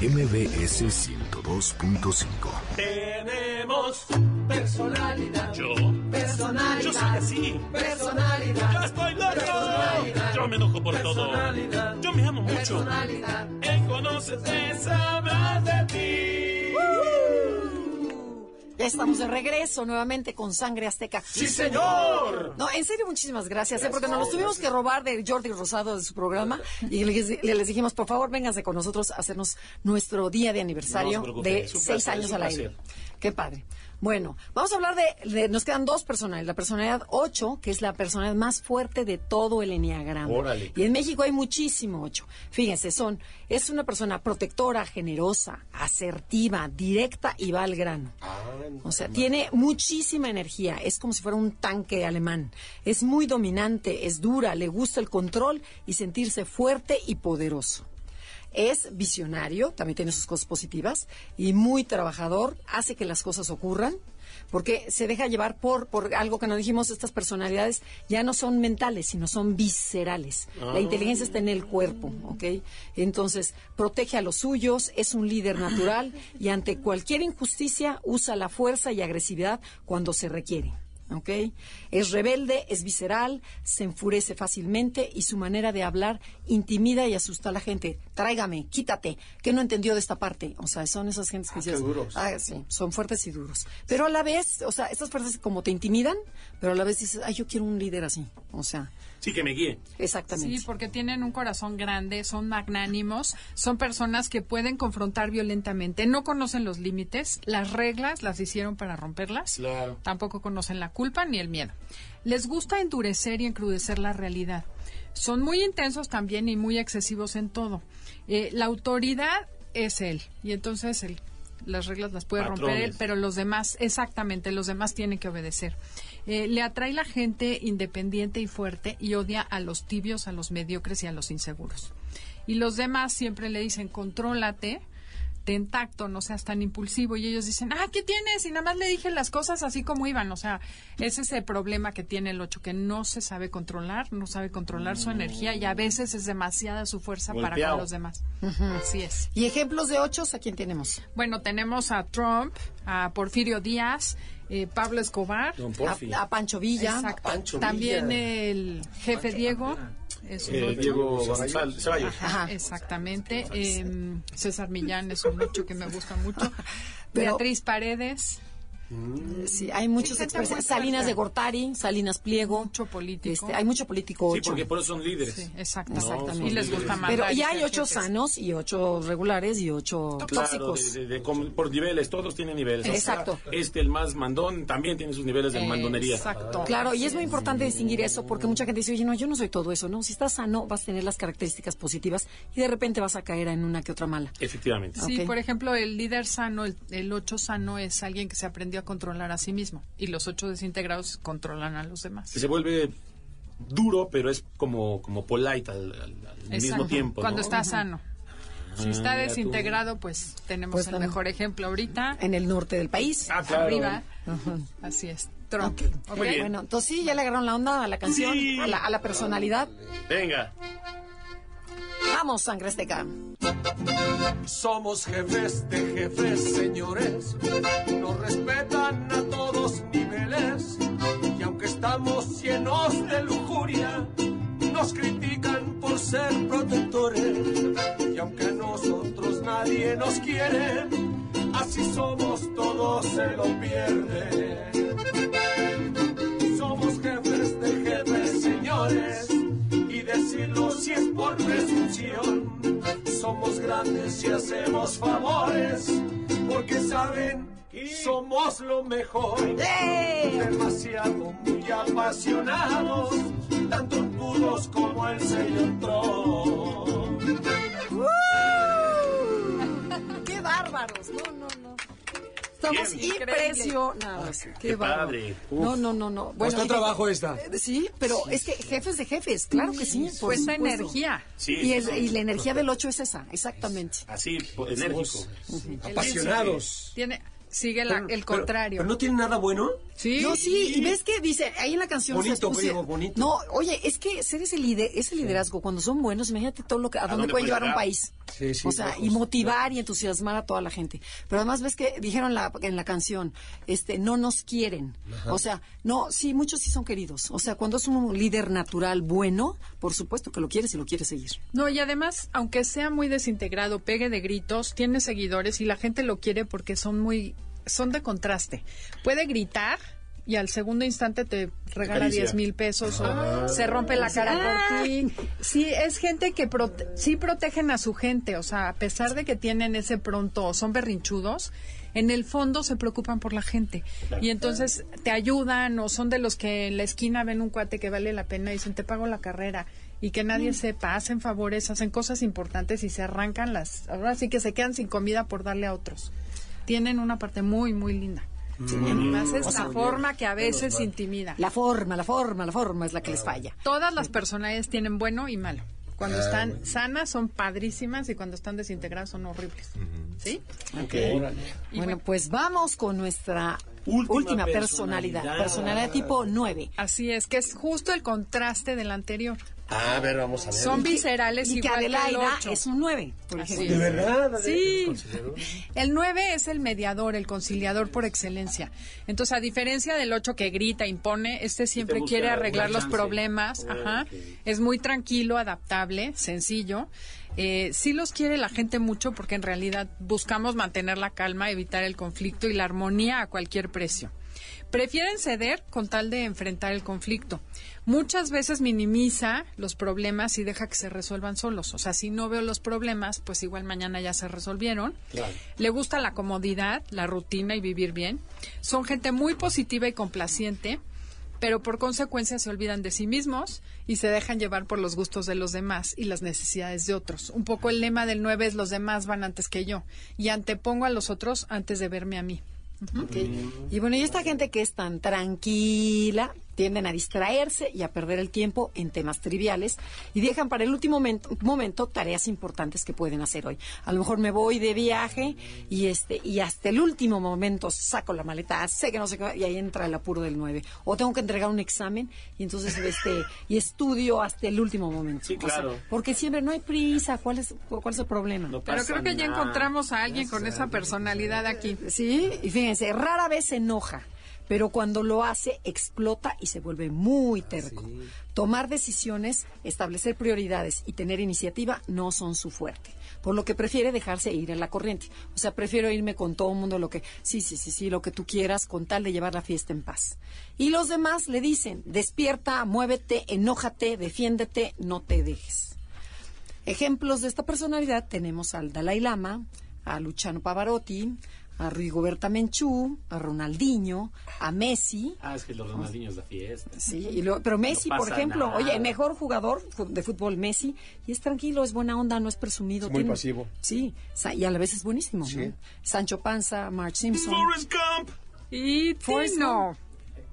MBS 102.5. Tenemos Personalidad. yo. Personalidad. Yo soy así. Personalidad. Yo estoy loco. Yo me enojo por todo. Yo me amo mucho. En conocerte sabrás de ti. Estamos de regreso nuevamente con Sangre Azteca. ¡Sí, señor! No, en serio, muchísimas gracias, ¿eh? porque nos los tuvimos que robar de Jordi Rosado de su programa y les, les dijimos, por favor, vénganse con nosotros a hacernos nuestro día de aniversario No de seis placer, años al aire. Qué padre. Bueno, vamos a hablar de, de- nos quedan dos personalidades. La personalidad 8, que es la personalidad más fuerte de todo el enneagrama. Órale. Y en México hay muchísimo 8. Fíjense, son, es una persona protectora, generosa, asertiva, directa y va al grano. O sea, tiene muchísima energía, es como si fuera un tanque alemán. Es muy dominante, es dura, le gusta el control y sentirse fuerte y poderoso. Es visionario, también tiene sus cosas positivas, y muy trabajador, hace que las cosas ocurran, porque se deja llevar por, por algo que nos dijimos, estas personalidades ya no son mentales, sino son viscerales. La inteligencia está en el cuerpo, ¿ok? Entonces, protege a los suyos, es un líder natural y ante cualquier injusticia usa la fuerza y agresividad cuando se requiere. ¿Ok? Es rebelde, es visceral, se enfurece fácilmente y su manera de hablar intimida y asusta a la gente. Tráigame, quítate, que no entendió de esta parte. O sea, son esas gentes que dices, duros. ah, sí, son fuertes y duros. Pero a la vez, o sea, estas fuerzas como te intimidan, pero a la vez dices, ay, yo quiero un líder así. O sea, Sí, que me guíe. exactamente. Sí, porque tienen un corazón grande, son magnánimos, son personas que pueden confrontar violentamente, no conocen los límites, las reglas las hicieron para romperlas, Claro. tampoco conocen la culpa ni el miedo. Les gusta endurecer y encrudecer la realidad. Son muy intensos también y muy excesivos en todo. Eh, la autoridad es él y entonces él las reglas las puede romper él, pero los demás, exactamente, los demás tienen que obedecer. Eh, le atrae la gente independiente y fuerte y odia a los tibios, a los mediocres y a los inseguros. Y los demás siempre le dicen, contrólate, ten tacto, no seas tan impulsivo. Y ellos dicen, ah, ¿qué tienes? Y nada más le dije las cosas así como iban. O sea, ese es el problema que tiene el 8, que no se sabe controlar, no sabe controlar su energía y a veces es demasiada su fuerza para con los demás. Así es. Y ejemplos de ochos, ¿a quién tenemos? Bueno, tenemos a Trump, a Porfirio Díaz, eh, Pablo Escobar. A, a Pancho Villa. Exacto. Pancho También Villa. el jefe Diego. Es un Eh, ocho. Diego Ceballos. Ajá, exactamente. Em, César Millán es un ocho que me gusta mucho. (laughs) Pero- Beatriz Paredes, Sí, hay muchos Sí, expresiones. Salinas de Gortari, Salinas Pliego. mucho político. Este, hay mucho político Sí, ocho. porque por eso son líderes. Sí, exacto. Exactamente. Y les gusta mandar. Pero y hay ocho sanos y ocho regulares y ocho Claro, tóxicos. de- de- de com- por niveles, todos tienen niveles. O sea, Exacto. este, el más mandón, también tiene sus niveles de mandonería. Exacto. Claro, y es muy importante distinguir eso porque mucha gente dice, oye, no, yo no soy todo eso, ¿no? Si estás sano, vas a tener las características positivas y de repente vas a caer en una que otra mala. Efectivamente. Sí, por ejemplo, el líder sano, el, el ocho sano es alguien que se aprendió a controlar a sí mismo. Y los ocho desintegrados controlan a los demás. Se vuelve duro, pero es como, como polite al, al- al mismo tiempo. Cuando está sano. Si Ah, está tú. desintegrado, pues tenemos Pues el también. mejor ejemplo ahorita. En el norte del país. Ah, claro. Arriba. Así es. Trump. Ok. ¿ok? Muy bien. Bueno, entonces sí, ya le agarraron la onda a la canción, Sí. a, la, a la personalidad. Venga. Vamos, sangre azteca. Somos jefes de jefes, señores. Nos respetan a todos niveles. Y aunque estamos llenos de lujuria, nos critican por ser protectores. Y aunque a nosotros nadie nos quiere, así somos, todos se lo pierden. Es por presunción. Somos grandes y hacemos favores, porque saben que somos lo mejor. Demasiado muy apasionados, tanto pudos como el señor Trump. ¡Qué bárbaros! No, no, no. Estamos impresionados. Qué, padre. No, no, no, no. Bueno, Costó y- trabajo esta. Eh, Sí, pero es que jefes de jefes, claro que sí. por Cuesta supuesto. energía. Sí, Y, el- sí, y la energía del 8 es esa, exactamente. así, enérgico. Apasionados. Tiene, sigue la- Pero- el contrario. Pero, no tiene nada bueno. sí. No, sí, y ves que dice, ahí en la canción Bonito, se puso- primo, bonito. No, oye, es que ser ese líder, ese liderazgo, cuando son buenos, imagínate todo lo que, a, dónde, dónde puede llevar un llegar? país. Sí, sí, o sea, y motivar y entusiasmar a toda la gente. Pero además ves que dijeron la- en la canción, este, no nos quieren. O sea, no, sí, muchos sí son queridos. O sea, cuando es un líder natural bueno, por supuesto que lo quieres y lo quieres seguir. No, y además, aunque sea muy desintegrado, pegue de gritos, tiene seguidores y la gente lo quiere porque son muy son de contraste. Puede gritar y al segundo instante te regala Acaricia. 10 mil pesos o se rompe la cara por ti. Sí, es gente que prote- sí protegen a su gente, o sea, a pesar de que tienen ese pronto, o son berrinchudos, en el fondo se preocupan por la gente. Y entonces te ayudan o son de los que en la esquina ven un cuate que vale la pena y dicen, te pago la carrera. Y que nadie sepa, hacen favores, hacen cosas importantes y se arrancan las... Ahora sí que se quedan sin comida por darle a otros. Tienen una parte muy, muy linda. Más es la forma que a veces intimida. La forma, la forma, la forma es la que les falla. Todas las personalidades tienen bueno y malo. Cuando están sanas son padrísimas y cuando están desintegradas son horribles. ¿Sí? Y Bueno, pues vamos con nuestra Última última, personalidad. personalidad. Personalidad tipo 9. Así es, que es justo el contraste del anterior. A ver, vamos a ver. Son viscerales Y que igual que el Adelaida 8. es un 9, por Así ejemplo. es. ¿De verdad? Sí. El 9 es el mediador, el conciliador por excelencia. Entonces, a diferencia del 8 que grita, impone, este siempre quiere arreglar los problemas. Ajá. Es muy tranquilo, adaptable, sencillo. Eh, sí los quiere la gente mucho porque en realidad buscamos mantener la calma, evitar el conflicto y la armonía a cualquier precio. Prefieren ceder con tal de enfrentar el conflicto. Muchas veces minimiza los problemas y deja que se resuelvan solos. O sea, si no veo los problemas, pues igual mañana ya se resolvieron. Le gusta la comodidad, la rutina y vivir bien. Son gente muy positiva y complaciente, pero por consecuencia se olvidan de sí mismos y se dejan llevar por los gustos de los demás y las necesidades de otros. Un poco el lema del 9 es los demás van antes que yo y antepongo a los otros antes de verme a mí. Y bueno, y esta gente que es tan tranquila, tienden a distraerse y a perder el tiempo en temas triviales y dejan para el último momento, momento tareas importantes que pueden hacer hoy. A lo mejor me voy de viaje y este y hasta el último momento saco la maleta, sé que no sé qué, y ahí entra el apuro del 9. O tengo que entregar un examen y entonces este y estudio hasta el último momento. Sí, O sea, claro. porque siempre no hay prisa, ¿cuál es cuál es el problema? No Pero creo que ya encontramos a alguien con esa personalidad aquí. Sí, y fíjense, rara vez se enoja, pero cuando lo hace explota y se vuelve muy terco. Tomar decisiones, establecer prioridades y tener iniciativa no son su fuerte, por lo que prefiere dejarse ir en la corriente. O sea, prefiero irme con todo el mundo lo que, sí, sí, sí, sí, lo que tú quieras, con tal de llevar la fiesta en paz. Y los demás le dicen, despierta, muévete, enójate, defiéndete, no te dejes. Ejemplos de esta personalidad tenemos al Dalai Lama, a Luciano Pavarotti, a Rigoberta Menchú, a Ronaldinho, a Messi. Ah, es que los Ronaldinhos de fiesta. Sí, y lo- pero Messi, No por ejemplo, nada. oye, mejor jugador de fútbol Messi, y es tranquilo, es buena onda, no es presumido. Es muy pasivo. Sí, y a la vez es buenísimo. ¿no? Sancho Panza, Mark Simpson. Forrest Gump. Y Forrest Tino.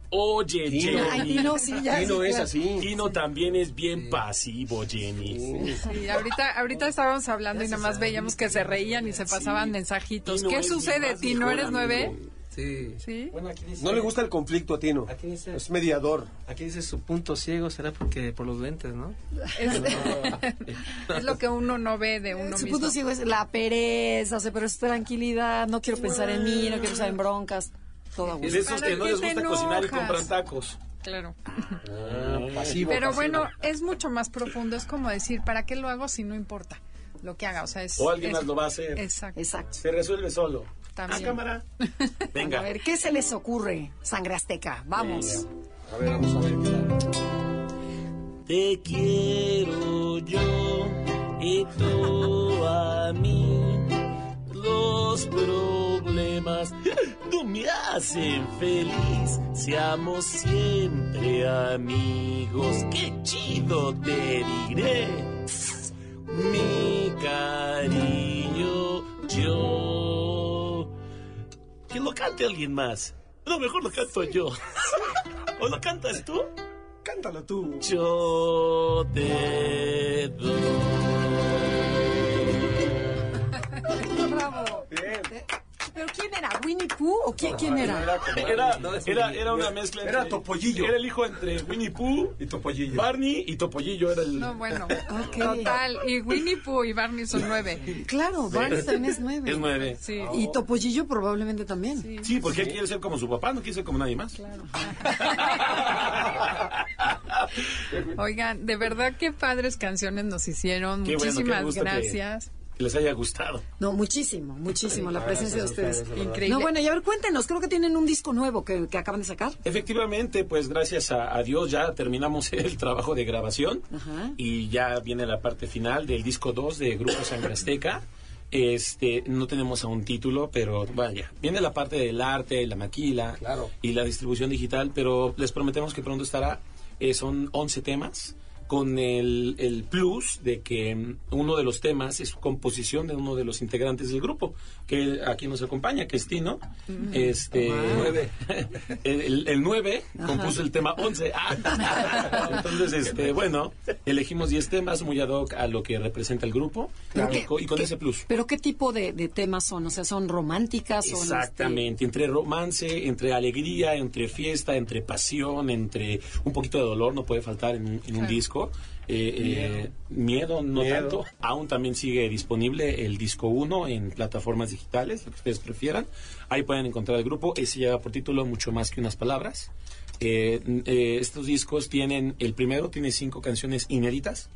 Oye, Tino. Jenny. Ay, Tino, sí, ya. Tino sí, es claro. así. Tino también es bien pasivo, Jenny. Sí, ahorita, ahorita estábamos hablando y nada más veíamos que se reían y se pasaban mensajitos. Tino ¿Qué sucede, Tino? ¿Eres amigo. nueve? Sí. Sí. Bueno, aquí dice, No le gusta el conflicto a Tino. Aquí dice, Es mediador. aquí dice su punto ciego, será porque por los lentes, ¿no? Es, (laughs) es lo que uno no ve de uno Su mismo. punto ciego es la pereza, o sea, pero es tranquilidad, no quiero pensar en mí, no quiero pensar en broncas, todo a Es de esos ¿Para que no les gusta cocinar y compran tacos. Claro. Pasivo. Pero pasivo. bueno, es mucho más profundo. Es como decir, ¿para qué lo hago si no importa lo que haga? O sea, es. O alguien es- más lo va a hacer. Exacto. Exacto. Se resuelve solo. También. Ah, cámara. (laughs) A Venga. ver, ¿qué se les ocurre, sangre azteca? Vamos. A ver, vamos a ver qué tal. Te quiero yo y tú a mí. Los problemas no me hacen feliz. Seamos siempre amigos. Qué chido te diré. Mi cariño, yo. Que lo cante alguien más. No, mejor lo canto yo. ¿O lo cantas tú? Cántalo tú. Yo te doy. ¿Pero quién era? ¿Winnie Pooh o quién, quién era? Era, era, Winnie- era una mezcla. Era entre- Topollillo. Era el hijo entre Winnie Pooh, Y Topollillo. Barney y Topollillo. Era el. No, bueno. Ok. Total. Y Winnie Pooh y Barney son nueve. Claro, Barney también es nueve. Es nueve. Sí. Y Topollillo probablemente también. Sí, porque él quiere ser como su papá, no quiere ser como nadie más. (laughs) Oigan, de verdad qué padres canciones nos hicieron. Qué bueno, qué Muchísimas gracias. que les haya gustado. No, muchísimo, muchísimo la presencia de ustedes. Increíble. No, bueno, y a ver, cuéntenos, creo que tienen un disco nuevo que, que acaban de sacar. Efectivamente, pues gracias a, a Dios ya terminamos (laughs) el trabajo de grabación Ajá. y ya viene la parte final del disco 2 de Grupo Sangre Azteca. Este, no tenemos aún título, pero vaya, viene la parte del arte, la maquila Claro. y la distribución digital, pero les prometemos que pronto estará. Eh, son 11 temas con el, el plus de que mm, uno de los temas es composición de uno de los integrantes del grupo, que aquí nos acompaña, que es Tino. Este, Nueve. (laughs) el, el 9 compuso el tema 11. Ah. Entonces, este, bueno, elegimos 10 temas muy ad hoc a lo que representa el grupo Pero y, con ese plus. Pero ¿qué tipo de, de temas son? O sea, ¿son románticas? Son, este, Exactamente, entre romance, entre alegría, entre fiesta, entre pasión, entre un poquito de dolor, no puede faltar en en un disco. Eh, eh, miedo, no Miedo. tanto. Aún también sigue disponible el disco 1 en plataformas digitales, lo que ustedes prefieran. Ahí pueden encontrar el grupo. Ese lleva por título Mucho más que unas palabras. Eh, eh, estos discos tienen, el primero tiene cinco canciones inéditas,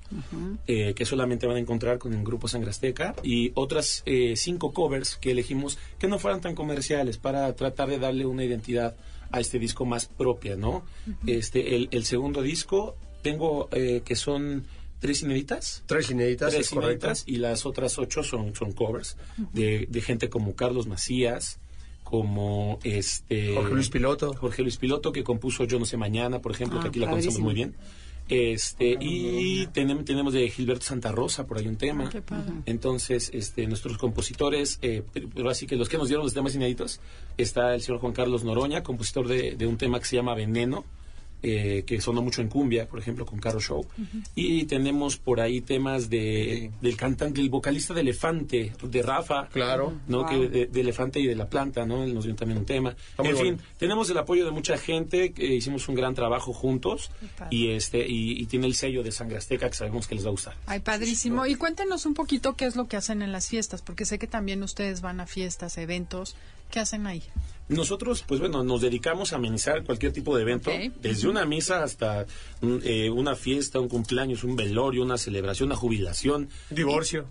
eh, que solamente van a encontrar con el grupo Sangre Azteca, y otras cinco covers que elegimos que no fueran tan comerciales para tratar de darle una identidad a este disco más propia, ¿no? Este, el, el segundo disco, tengo eh, que son tres inéditas. Tres inéditas, Tres es correcto. inéditas y las otras ocho son, son covers de, de gente como Carlos Macías, como este Jorge Luis Piloto. Jorge Luis Piloto que compuso Yo no sé mañana, por ejemplo, Ah, que aquí la conocemos muy bien. Este, y tenemos, tenemos de Gilberto Santa Rosa por ahí un tema. qué padre. Entonces, este, nuestros compositores, eh, pero así que los que nos dieron los temas inéditos, está el señor Juan Carlos Noroña, compositor de, de un tema que se llama Veneno, eh, que sonó mucho en cumbia, por ejemplo, con Caro Show. Y tenemos por ahí temas de, del cantante, del vocalista de Elefante, de Rafa. Claro. ¿no? Wow. Que de, de Elefante y de la planta, ¿no? Él nos dio también un tema. en fin, bueno. tenemos el apoyo de mucha gente, que hicimos un gran trabajo juntos y este y, y tiene el sello de Sangre Azteca que sabemos que les va a gustar. Ay, padrísimo. Y cuéntenos un poquito qué es lo que hacen en las fiestas, porque sé que también ustedes van a fiestas, eventos. ¿Qué hacen ahí? Nosotros, pues bueno, nos dedicamos a amenizar cualquier tipo de evento, desde una misa hasta eh, una fiesta, un cumpleaños, un velorio, una celebración, una jubilación. Divorcio.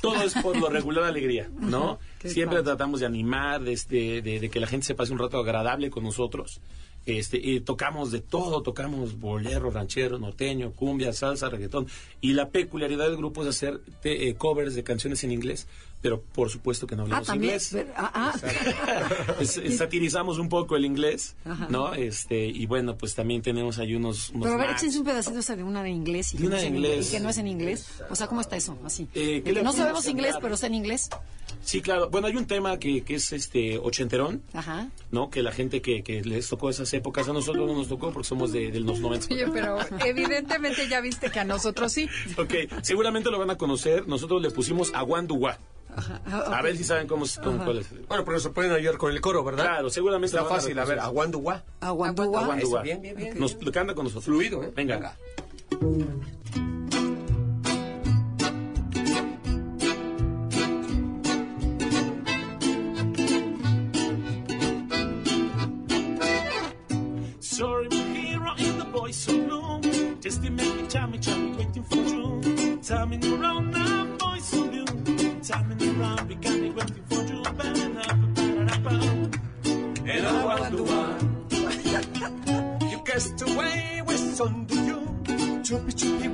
Todo es por lo regular alegría, ¿no? Qué Siempre padre. tratamos de animar, de, este, de, de que la gente se pase un rato agradable con nosotros. Este, y tocamos de todo, tocamos bolero, ranchero, norteño, cumbia, salsa, reggaetón. Y la peculiaridad del grupo es hacer te- eh, covers de canciones en inglés, pero por supuesto que no Ah, hablamos también. inglés. pero- ah, ah. Es- satirizamos un poco el inglés, Ajá. ¿no? Este, y bueno, pues también tenemos ahí unos, unos Pero a ver, échense un pedacito de una en inglés y De que, una no es en en inglés. y que no es en inglés. O sea, ¿cómo está eso? Así. Eh, De ¿qué le que no sabemos inglés, pero está en inglés. Sí, claro. Bueno, hay un tema que, que es este ochenterón, Ajá. ¿no? Que la gente que, que les tocó esas épocas, a nosotros no nos tocó porque somos de, de los 90. Oye, pero evidentemente ya viste que a nosotros sí. Ok, seguramente lo van a conocer. Nosotros le pusimos Aguanduwa. Ajá. Ah, A ver si saben cómo, cómo cuál es. Bueno, pero se pueden ayudar con el coro, ¿verdad? Claro, seguramente Está a fácil. A ver, reconocer. aguanduwa. Aguandúa. Aguanduwa. Bien, bien, bien. Nos lo canta con nosotros. Fluido, ¿eh? Venga. Sorry,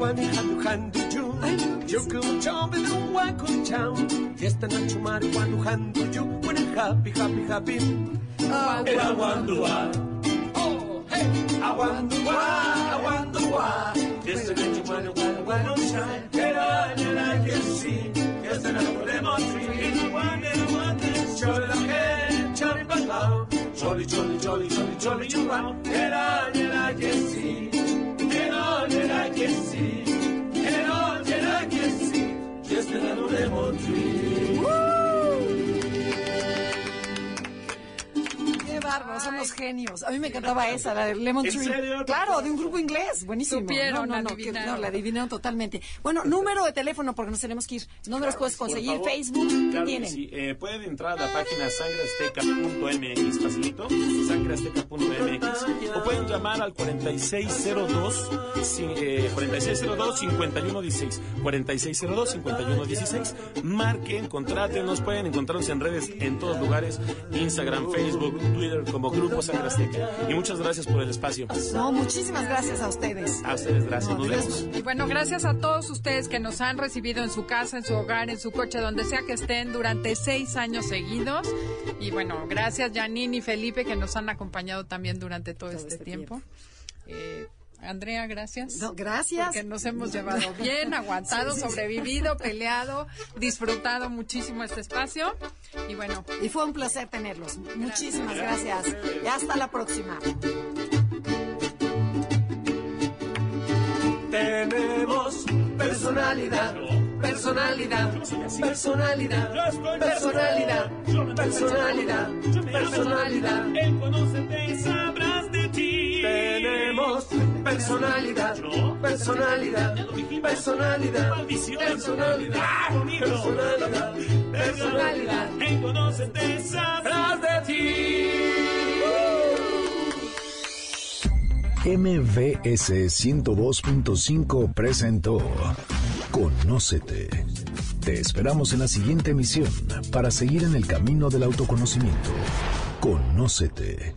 Wani handu handu in the walk on town. Fiesta na chumari wanu handu you. When happy, happy, happy. And I wonder why. Oh, hey. I wonder why, I wonder why. Fiesta na chumari wanu wanu shine. Era, era, yes, see. Fiesta na podemos ir. Wonder, wonder. Chole la que, chole bacao. Chole, chole, chole, chole, chole, chole. Era, era, yes, see. Era, era, yes, see. Era, era, yes, see. Fiesta na podemos ir. ¡Qué bárbaros, son los genios. A mí me encantaba esa, la de Lemon ¿En Tree. serio? Claro, de un grupo inglés. Buenísimo. Supieron, no, no, no, que- no, la adivinaron totalmente. Bueno, número de teléfono, porque nos tenemos que ir. ¿Dónde los puedes conseguir? favor. Facebook. ¿Qué Claro tienen? sí. Eh, pueden entrar a la página sangreazteca.mx, facilito, sangreazteca.mx, o pueden llamar al 4602, cin- eh, 4602-5116, 4602-5116, marquen, contrátenos, pueden encontrarnos en redes en todos lugares, Instagram, Facebook, Twitter, como Grupo Sangre Azteca. Y muchas gracias por el espacio. No, muchísimas gracias a ustedes. A ustedes, gracias. Nos vemos. Y bueno, gracias a todos ustedes que nos han recibido en su casa, en su hogar, en su coche, donde sea que estén durante seis años seguidos. Y bueno, gracias Janine y Felipe que nos han acompañado también durante todo, este, este tiempo. Eh, Andrea, gracias. No, gracias. Porque nos hemos llevado (laughs) bien, aguantado, sobrevivido, (laughs) peleado, disfrutado muchísimo este espacio. Y bueno, Y fue un placer tenerlos. Muchísimas gracias. Y hasta la próxima. Tenemos personalidad, personalidad, personalidad, personalidad, personalidad, personalidad. Él conócete y sabrás de. Tenemos personalidad, personalidad, personalidad, personalidad, personalidad, personalidad. Sabrás Tras de ti. MVS 102.5 presentó Conócete. Te esperamos en la siguiente emisión para seguir en el camino del autoconocimiento. Conócete.